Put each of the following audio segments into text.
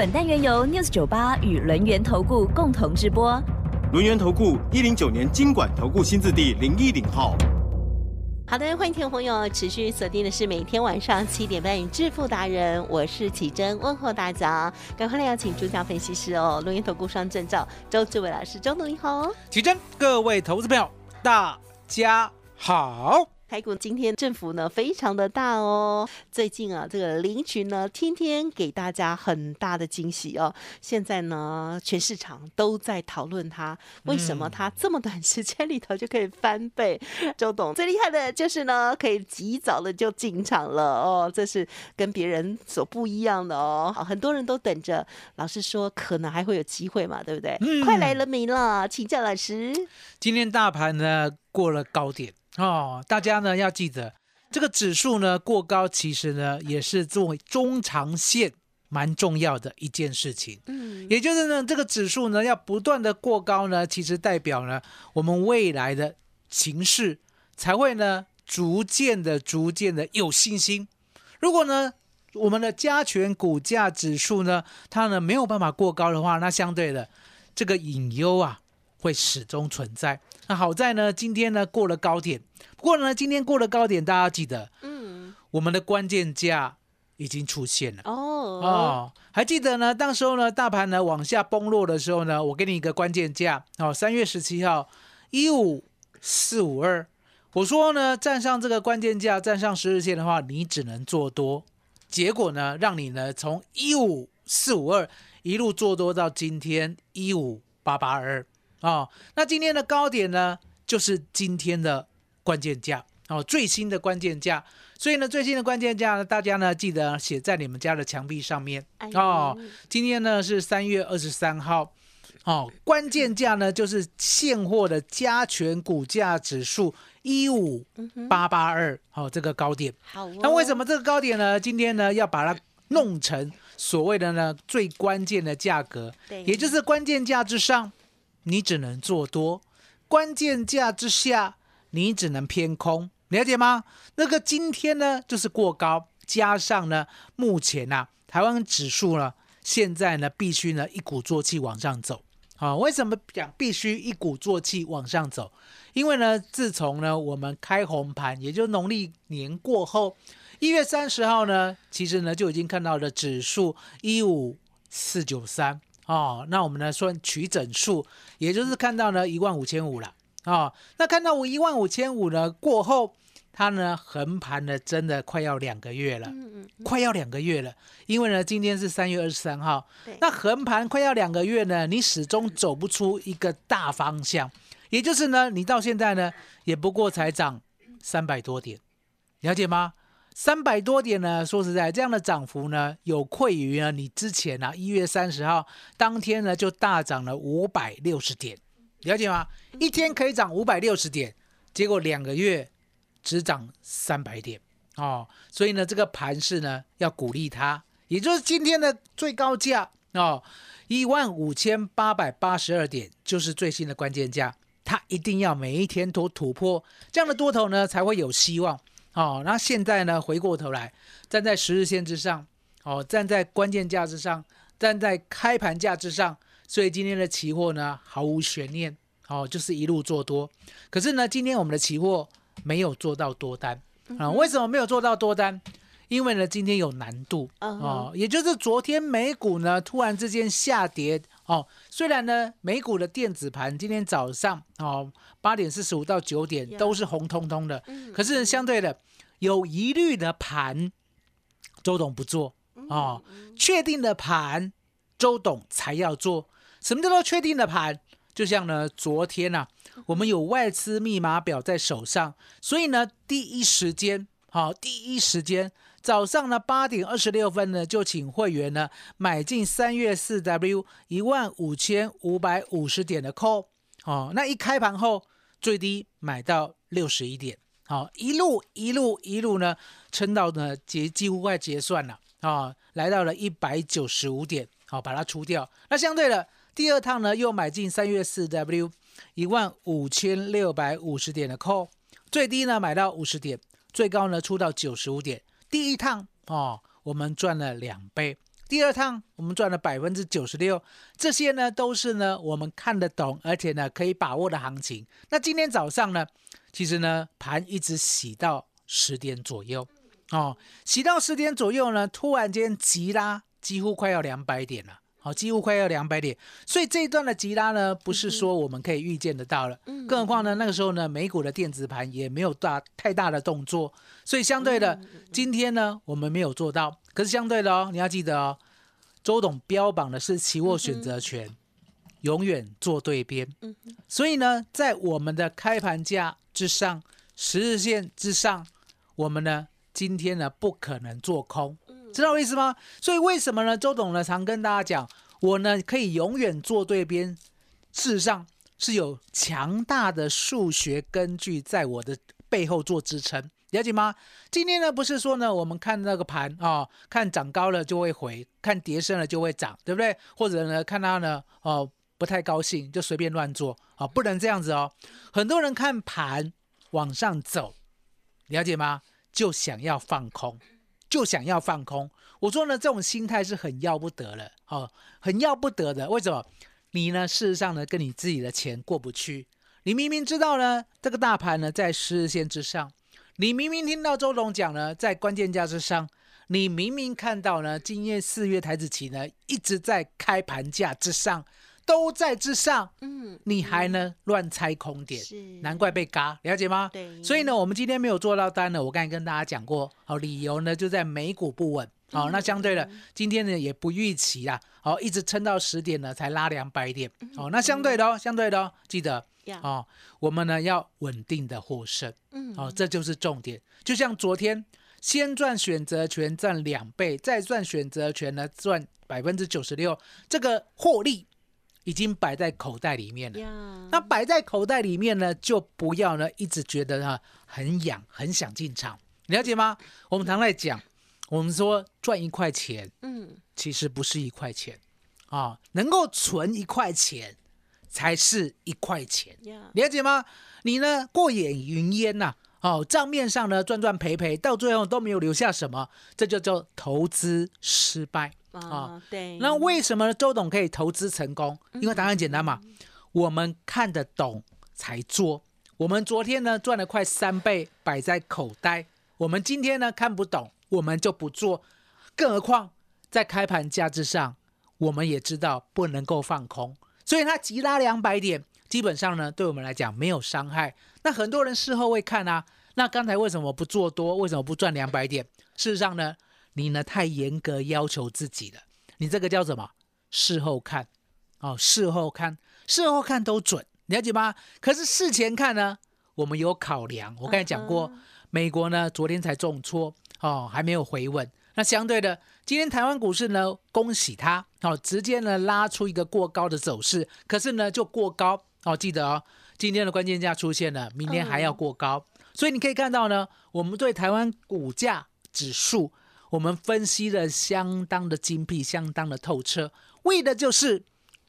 本单元由 News 九八与轮源投顾共同直播。轮源投顾一零九年经管投顾新字第零一零号。好的，欢迎听众朋友持续锁定的是每天晚上七点半《致富达人》，我是启珍，问候大家。赶快来邀请主讲分析师哦，轮源投顾双证照周志伟老师，周董你好。启珍，各位投资朋友，大家好。台股今天振幅呢非常的大哦，最近啊这个林群呢天天给大家很大的惊喜哦，现在呢全市场都在讨论它，为什么它这么短时间里头就可以翻倍？周董最厉害的就是呢可以及早的就进场了哦，这是跟别人所不一样的哦，好，很多人都等着，老师说可能还会有机会嘛，对不对？嗯快来了没了？请教老师，今天大盘呢过了高点。哦，大家呢要记得，这个指数呢过高，其实呢也是作为中长线蛮重要的一件事情。嗯，也就是呢，这个指数呢要不断的过高呢，其实代表呢我们未来的形势才会呢逐渐的、逐渐的有信心。如果呢我们的加权股价指数呢它呢没有办法过高的话，那相对的这个隐忧啊会始终存在。那好在呢，今天呢过了高点。不过呢，今天过了高点，大家记得，嗯，我们的关键价已经出现了。哦哦，还记得呢？当时候呢，大盘呢往下崩落的时候呢，我给你一个关键价哦，三月十七号一五四五二。我说呢，站上这个关键价，站上十日线的话，你只能做多。结果呢，让你呢从一五四五二一路做多到今天一五八八二。哦，那今天的高点呢，就是今天的关键价哦，最新的关键价。所以呢，最新的关键价呢，大家呢记得写在你们家的墙壁上面哦。今天呢是三月二十三号，哦，关键价呢就是现货的加权股价指数一五八八二，哦，这个高点。好，那为什么这个高点呢？今天呢要把它弄成所谓的呢最关键的价格，也就是关键价之上。你只能做多，关键价之下，你只能偏空，了解吗？那个今天呢，就是过高，加上呢，目前呢，台湾指数呢，现在呢，必须呢，一鼓作气往上走。啊，为什么讲必须一鼓作气往上走？因为呢，自从呢，我们开红盘，也就农历年过后，一月三十号呢，其实呢，就已经看到了指数一五四九三。哦，那我们呢算取整数，也就是看到呢一万五千五了啊。那看到我一万五千五呢过后，它呢横盘呢真的快要两个月了，嗯嗯，快要两个月了。因为呢今天是三月二十三号，那横盘快要两个月呢，你始终走不出一个大方向，也就是呢你到现在呢也不过才涨三百多点，了解吗？三百多点呢？说实在，这样的涨幅呢，有愧于呢你之前啊一月三十号当天呢就大涨了五百六十点，了解吗？一天可以涨五百六十点，结果两个月只涨三百点哦。所以呢，这个盘势呢要鼓励它，也就是今天的最高价哦，一万五千八百八十二点就是最新的关键价，它一定要每一天都突破这样的多头呢，才会有希望。哦，那现在呢？回过头来，站在十日线之上，哦，站在关键价之上，站在开盘价之上，所以今天的期货呢，毫无悬念，哦，就是一路做多。可是呢，今天我们的期货没有做到多单啊？为什么没有做到多单？因为呢，今天有难度哦，也就是昨天美股呢突然之间下跌哦，虽然呢美股的电子盘今天早上哦八点四十五到九点都是红彤彤的，可是相对的有疑虑的盘，周董不做哦，确定的盘周董才要做。什么叫做确定的盘？就像呢昨天呐，我们有外资密码表在手上，所以呢第一时间好第一时间。早上呢八点二十六分呢，就请会员呢买进三月四 W 一万五千五百五十点的 call 哦，那一开盘后最低买到六十一点，好，一路一路一路呢撑到呢结几乎快结算了。啊，来到了一百九十五点，好，把它出掉。那相对的第二趟呢又买进三月四 W 一万五千六百五十点的 call，最低呢买到五十点，最高呢出到九十五点。第一趟哦，我们赚了两倍；第二趟我们赚了百分之九十六。这些呢都是呢我们看得懂，而且呢可以把握的行情。那今天早上呢，其实呢盘一直洗到十点左右哦，洗到十点左右呢，突然间急拉，几乎快要两百点了。好，几乎快要两百点，所以这一段的急拉呢，不是说我们可以预见得到了。嗯，更何况呢，那个时候呢，美股的电子盘也没有大太大的动作，所以相对的，今天呢，我们没有做到。可是相对的哦，你要记得哦，周董标榜的是期货选择权，永远做对边。嗯所以呢，在我们的开盘价之上，十日线之上，我们呢，今天呢，不可能做空。知道我意思吗？所以为什么呢？周董呢常跟大家讲，我呢可以永远做对边，事实上是有强大的数学根据在我的背后做支撑，了解吗？今天呢不是说呢我们看那个盘啊，看涨高了就会回，看跌深了就会涨，对不对？或者呢看它呢哦不太高兴就随便乱做啊，不能这样子哦。很多人看盘往上走，了解吗？就想要放空。就想要放空，我说呢，这种心态是很要不得了，哦，很要不得的。为什么？你呢，事实上呢，跟你自己的钱过不去。你明明知道呢，这个大盘呢在十日线之上，你明明听到周董讲呢，在关键价之上，你明明看到呢，今夜四月台子期呢一直在开盘价之上。都在之上，嗯，你还能乱猜空点，是。难怪被嘎，了解吗？对，所以呢，我们今天没有做到单呢，我刚才跟大家讲过，好，理由呢就在美股不稳，好，那相对的，今天呢也不预期啦，好，一直撑到十点呢才拉两百点，好，那相对的哦，相对的哦，记得哦，我们呢要稳定的获胜，嗯，好，这就是重点，就像昨天先赚选择权赚两倍，再赚选择权呢赚百分之九十六，这个获利。已经摆在口袋里面了。那摆在口袋里面呢，就不要呢一直觉得哈很痒，很想进场，了解吗？我们常在讲，我们说赚一块钱，嗯，其实不是一块钱啊，能够存一块钱才是一块钱，了解吗？你呢过眼云烟呐，哦，账面上呢赚赚赔赔，到最后都没有留下什么，这就叫投资失败。啊，对，那为什么周董可以投资成功？因为答案简单嘛，我们看得懂才做。我们昨天呢赚了快三倍，摆在口袋。我们今天呢看不懂，我们就不做。更何况在开盘价之上，我们也知道不能够放空，所以它急拉两百点，基本上呢对我们来讲没有伤害。那很多人事后会看啊，那刚才为什么不做多？为什么不赚两百点？事实上呢？你呢太严格要求自己了，你这个叫什么？事后看，哦，事后看，事后看都准，了解吗？可是事前看呢，我们有考量。我刚才讲过，美国呢昨天才重挫，哦，还没有回稳。那相对的，今天台湾股市呢，恭喜它，哦，直接呢拉出一个过高的走势，可是呢就过高，哦，记得哦，今天的关键价出现了，明天还要过高，所以你可以看到呢，我们对台湾股价指数。我们分析的相当的精辟，相当的透彻，为的就是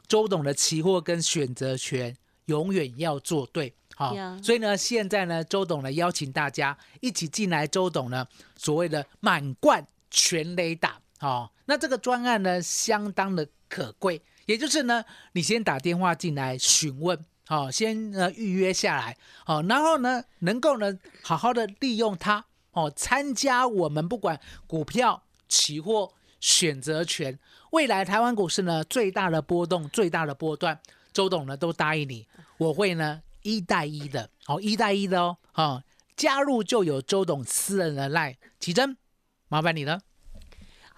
周董的期货跟选择权永远要做对，好，所以呢，现在呢，周董呢邀请大家一起进来，周董呢所谓的满贯全雷打，好，那这个专案呢相当的可贵，也就是呢，你先打电话进来询问，好，先呃预约下来，好，然后呢能够呢好好的利用它。哦，参加我们不管股票、期货、选择权，未来台湾股市呢最大的波动、最大的波段，周董呢都答应你，我会呢一带一的，哦一带一的哦，哦加入就有周董私人的赖，奇珍，麻烦你了。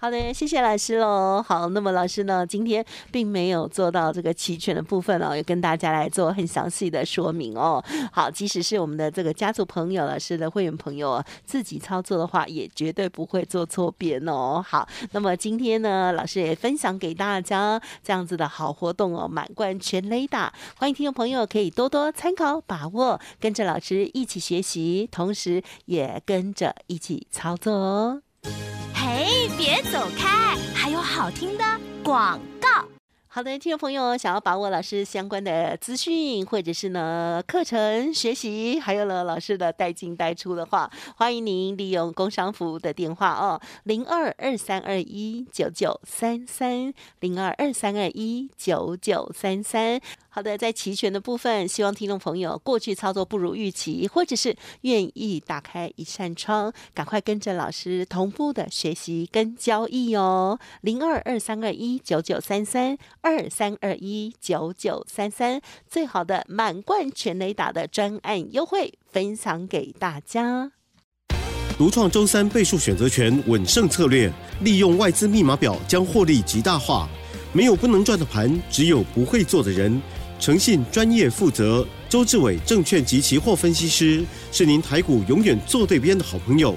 好的，谢谢老师喽。好，那么老师呢，今天并没有做到这个齐全的部分哦，也跟大家来做很详细的说明哦。好，即使是我们的这个家族朋友、老师的会员朋友啊，自己操作的话，也绝对不会做错边哦。好，那么今天呢，老师也分享给大家这样子的好活动哦，满贯全雷达，欢迎听众朋友可以多多参考把握，跟着老师一起学习，同时也跟着一起操作哦。哎，别走开，还有好听的广告。好的，听众朋友，想要把握老师相关的资讯，或者是呢课程学习，还有呢老师的带进带出的话，欢迎您利用工商服务的电话哦，零二二三二一九九三三，零二二三二一九九三三。好的，在齐全的部分，希望听众朋友过去操作不如预期，或者是愿意打开一扇窗，赶快跟着老师同步的学习跟交易哦。零二二三二一九九三三二三二一九九三三，最好的满贯全雷打的专案优惠分享给大家。独创周三倍数选择权稳胜策略，利用外资密码表将获利极大化。没有不能赚的盘，只有不会做的人。诚信、专业、负责，周志伟证券及期货分析师是您台股永远做对边的好朋友。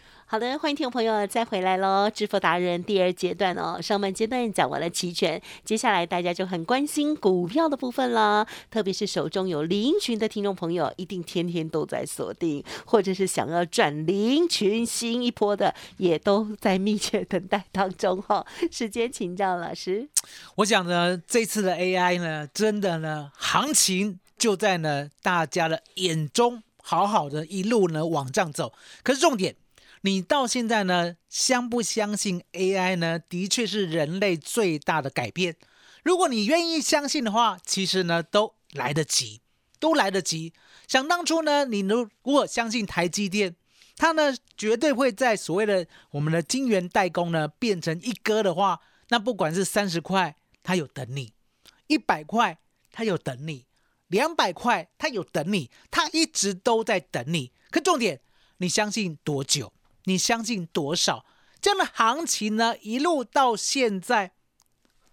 好的，欢迎听众朋友再回来喽！致富达人第二阶段哦，上半阶段讲完了齐全，接下来大家就很关心股票的部分啦。特别是手中有零群的听众朋友，一定天天都在锁定，或者是想要赚零群新一波的，也都在密切等待当中哈。时间请教老师，我想呢，这次的 AI 呢，真的呢，行情就在呢大家的眼中，好好的一路呢往上走。可是重点。你到现在呢，相不相信 AI 呢？的确是人类最大的改变。如果你愿意相信的话，其实呢都来得及，都来得及。想当初呢，你如果相信台积电，它呢绝对会在所谓的我们的晶圆代工呢变成一哥的话，那不管是三十块，它有等你；一百块，它有等你；两百块，它有等你。它一直都在等你。可重点，你相信多久？你相信多少这样的行情呢？一路到现在，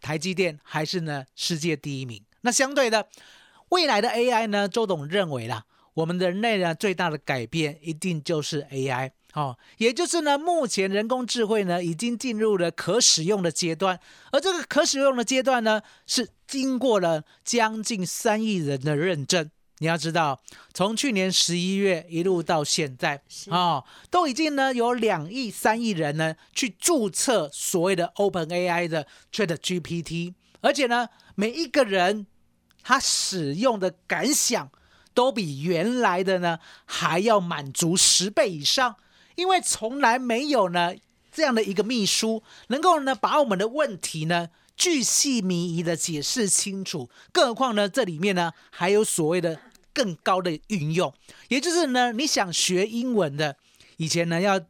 台积电还是呢世界第一名。那相对的，未来的 AI 呢？周董认为啦，我们人类呢最大的改变一定就是 AI 哦，也就是呢目前人工智慧呢已经进入了可使用的阶段，而这个可使用的阶段呢是经过了将近三亿人的认证。你要知道，从去年十一月一路到现在啊，都已经呢有两亿三亿人呢去注册所谓的 Open AI 的 Chat GPT，而且呢每一个人他使用的感想都比原来的呢还要满足十倍以上，因为从来没有呢这样的一个秘书能够呢把我们的问题呢。巨细靡遗的解释清楚，更何况呢？这里面呢还有所谓的更高的运用，也就是呢，你想学英文的，以前呢要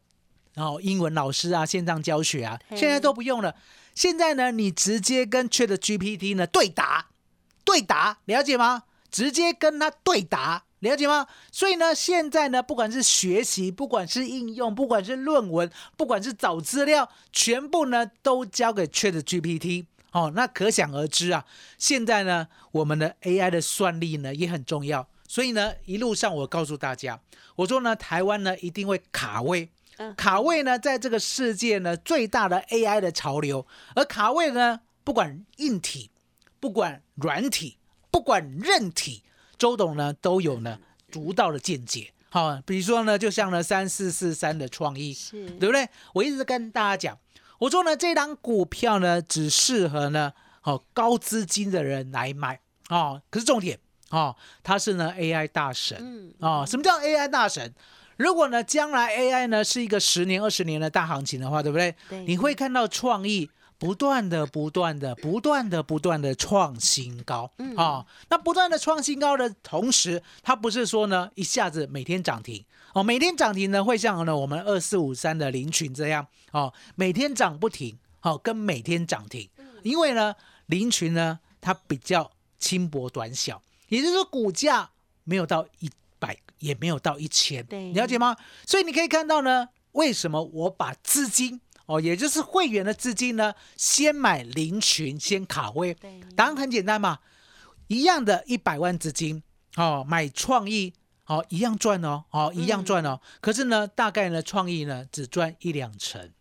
然后英文老师啊线上教学啊，现在都不用了。现在呢，你直接跟 Chat GPT 呢对答，对答，了解吗？直接跟他对答，了解吗？所以呢，现在呢，不管是学习，不管是应用，不管是论文，不管是找资料，全部呢都交给 Chat GPT。哦，那可想而知啊！现在呢，我们的 AI 的算力呢也很重要，所以呢，一路上我告诉大家，我说呢，台湾呢一定会卡位，卡位呢在这个世界呢最大的 AI 的潮流，而卡位呢，不管硬体，不管软体，不管韧体，周董呢都有呢独到的见解。好，比如说呢，就像呢三四四三的创意，是对不对？我一直跟大家讲。我说呢，这张股票呢，只适合呢，哦，高资金的人来买哦。可是重点哦，它是呢 AI 大神哦。什么叫 AI 大神？如果呢，将来 AI 呢是一个十年、二十年的大行情的话，对不对？对。你会看到创意不断的、不断的、不断的、不断的创新高啊。那不断的创新高的同时，它不是说呢一下子每天涨停。哦，每天涨停呢，会像呢我们二四五三的林群这样哦，每天涨不停。好、跟每天涨停，因为呢，林群呢它比较轻薄短小，也就是说股价没有到一百，也没有到一千，对了解吗？所以你可以看到呢，为什么我把资金哦，也就是会员的资金呢，先买林群，先卡位对，答案很简单嘛，一样的一百万资金哦，买创意。哦，一样赚哦，哦，一样赚哦。可是呢，大概呢，创意呢只赚一两成，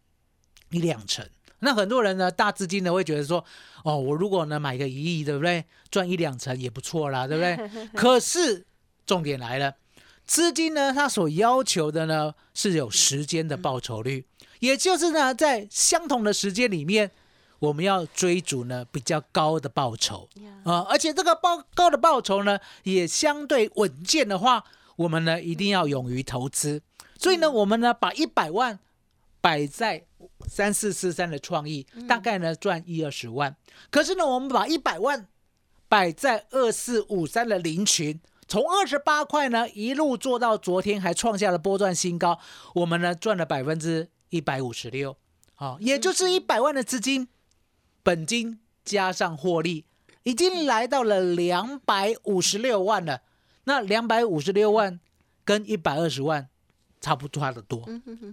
一两成。那很多人呢，大资金呢会觉得说，哦，我如果呢买个一亿，对不对？赚一两成也不错啦，对不对？可是重点来了，资金呢，它所要求的呢是有时间的报酬率，也就是呢，在相同的时间里面，我们要追逐呢比较高的报酬啊、而且这个报高的报酬呢，也相对稳健的话，我们呢一定要勇于投资。所以呢，我们呢把一百万摆在三四四三的创意，大概呢赚一二十万。可是呢，我们把一百万摆在二四五三的林群，从二十八块呢一路做到昨天，还创下了波段新高，我们呢赚了百分之一百五十六，好，也就是一百万的资金，本金加上获利，已经来到了两百五十六万了。那两百五十六万跟一百二十万差不多的多，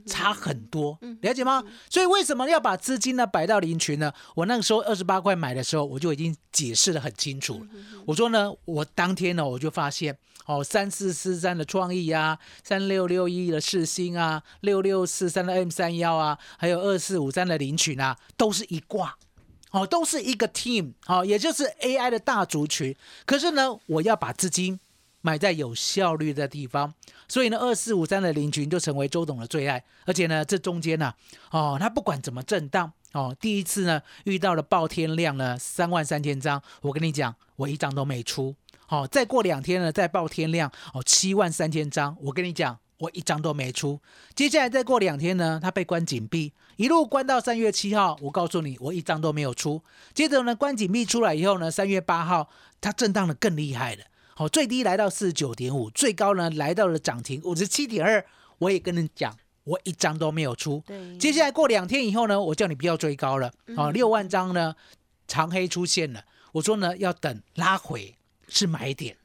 差很多，了解吗？所以为什么要把资金呢摆到林群呢？我那个时候二十八块买的时候，我就已经解释的很清楚了。我说呢，我当天呢我就发现，哦，三四四三的创意啊，三六六一的世星啊，六六四三的 M 三幺啊，还有二四五三的林群啊，都是一挂。哦，都是一个 team，哦，也就是 AI 的大族群。可是呢，我要把资金买在有效率的地方，所以呢，二四五三的林群就成为周董的最爱。而且呢，这中间呢、哦，他不管怎么震荡，哦，第一次呢遇到了爆天量呢三万三千张，我跟你讲，我一张都没出。好、再过两天呢再爆天量，哦，七万三千张，我跟你讲。我一张都没出，接下来再过两天呢，他被关紧闭，一路关到三月七号。我告诉你，我一张都没有出。接着呢，关紧闭出来以后呢，三月八号它震荡的更厉害了，好，最低来到四十九点五，最高呢来到了涨停五十七点二。我也跟你讲，我一张都没有出。对接下来过两天以后呢，我叫你不要追高了，哦，六万张呢长黑出现了，我说呢要等拉回是买点，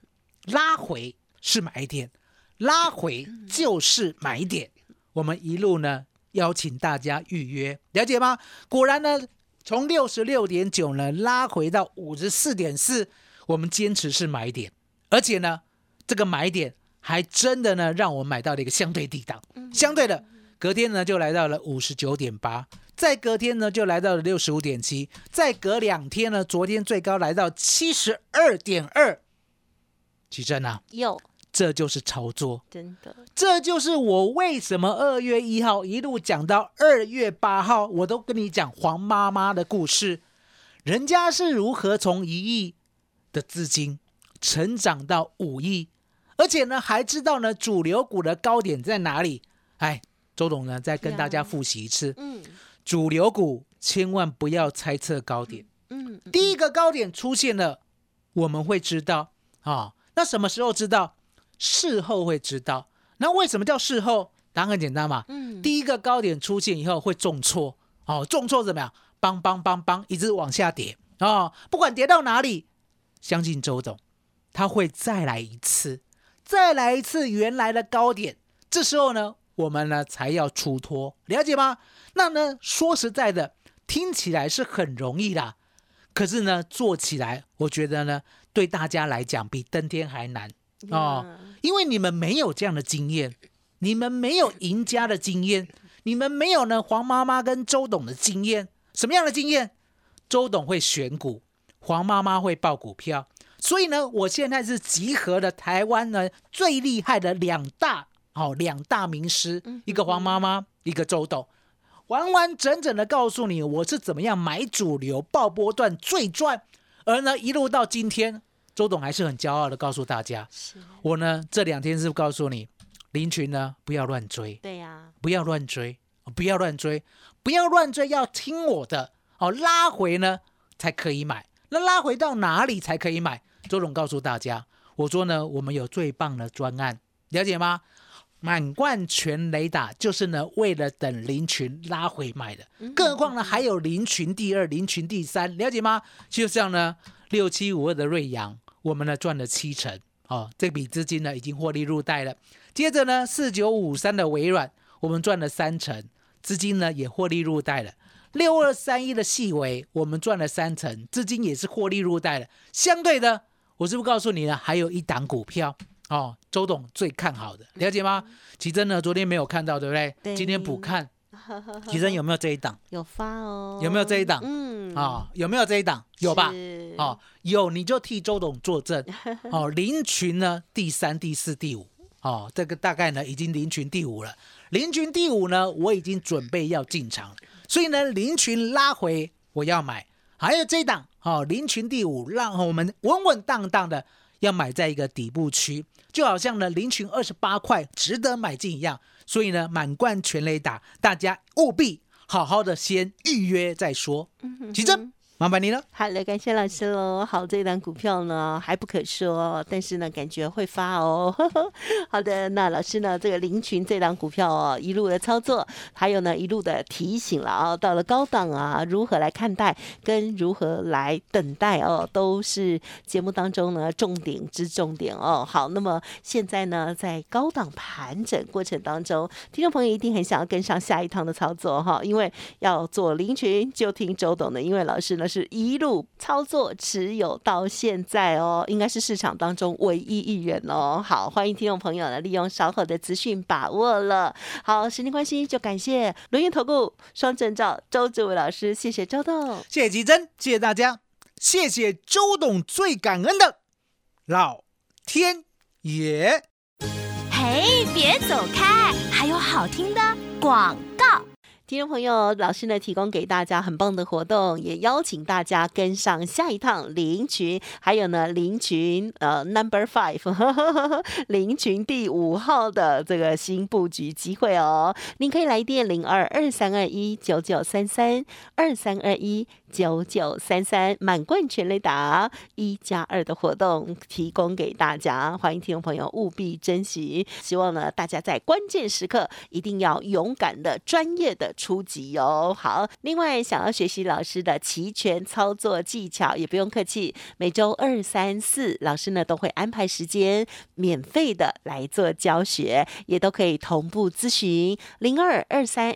拉回是买点。拉回就是买点，我们一路呢邀请大家预约，了解吗？果然呢，从六十六点九呢拉回到五十四点四，我们坚持是买点，而且呢，这个买点还真的呢让我买到了一个相对低档，相对的隔天呢就来到了五十九点八。再隔天呢，就来到了六十五点七，再隔两天呢，昨天最高来到七十二点二。奇珍啊，有这就是操作，真的这就是我为什么二月一号一路讲到二月八号，我都跟你讲黄妈妈的故事，人家是如何从一亿的资金成长到五亿，而且呢还知道呢主流股的高点在哪里。哎，周董呢再跟大家复习一次，嗯主流股千万不要猜测高点。嗯第一个高点出现了，我们会知道啊。那什么时候知道？事后会知道。那为什么叫事后？答案很简单嘛。嗯第一个高点出现以后会重挫，哦，重挫怎么样？邦邦邦邦，一直往下跌哦，不管跌到哪里，相信周董，他会再来一次，再来一次原来的高点。这时候呢，我们呢才要出脱，了解吗？那呢，说实在的，听起来是很容易啦，可是呢，做起来，我觉得呢，对大家来讲比登天还难哦，因为你们没有这样的经验，你们没有赢家的经验，你们没有呢黄妈妈跟周董的经验。什么样的经验？周董会选股，黄妈妈会报股票。所以呢，我现在是集合了台湾呢最厉害的两大哦两大名师，一个黄妈妈，一个周董，完完整整的告诉你我是怎么样买主流爆波段最赚。而呢，一路到今天，周董还是很骄傲的告诉大家，是我呢这两天是告诉你，林群呢不要乱追，对呀，不要乱追，不要乱追，不要乱追，要听我的哦。拉回呢才可以买，那拉回到哪里才可以买？周总告诉大家，我说呢，我们有最棒的专案，了解吗？满贯全雷打就是呢，为了等林群拉回买的。更何况呢，还有林群第二、林群第三，了解吗？就像呢，六七五二的瑞阳，我们呢赚了七成哦，这笔资金呢已经获利入袋了。接着呢，四九五三的微软，我们赚了三成，资金呢也获利入袋了。六二三一的细微，我们赚了三成，资金也是获利入袋了。相对的，我是不是告诉你了？还有一档股票。哦，周董最看好的，了解吗？奇珍呢？昨天没有看到，对不对？对今天补看。奇珍有没有这一档？有发哦，有没有这一档？嗯，啊，有没有这一档？有吧？是哦，有你就替周董作证。哦，林群呢？第三、第四、第五。哦，这个大概呢已经林群第五了。林群第五呢，我已经准备要进场了。所以呢，林群拉回我要买。还有这一档，哦，林群第五，让我们稳稳当当的。要买在一个底部区，就好像呢林群二十八块值得买进一样，所以呢满贯全雷打，大家务必好好的先预约再说。奇珍。麻烦你了，好了，感谢老师喽。好，这档股票呢还不可说，但是呢感觉会发哦。好的，那老师呢这个林群这档股票哦一路的操作，还有呢一路的提醒了啊，到了高档啊如何来看待跟如何来等待哦，都是节目当中呢重点之重点哦。好，那么现在呢在高档盘整过程当中，听众朋友一定很想要跟上下一趟的操作哈，因为要做林群就听周董的，因为老师呢。是一路操作持有到现在哦，应该是市场当中唯一一人哦。好，欢迎听众朋友呢，利用稍后的资讯把握了。好，时间关系，就感谢轮源投顾双证照周志伟老师，谢谢周董，谢谢吉珍，谢谢大家，谢谢周董，最感恩的老天爷。嘿，别走开，还有好听的广告。听众朋友，老师呢提供给大家很棒的活动，也邀请大家跟上下一趟林群，还有呢林群呃 Number Five 林群第五号的这个新布局机会哦，您可以来电零二二三二一九九三三二三二一。九九三三满贯全雷达一加二的活动提供给大家，欢迎听众朋友务必珍惜。希望呢，大家在关键时刻一定要勇敢的、专业的出击哦。好，另外想要学习老师的齐全操作技巧，也不用客气，每周二、三、四，老师呢都会安排时间免费的来做教学，也都可以同步咨询零二二三。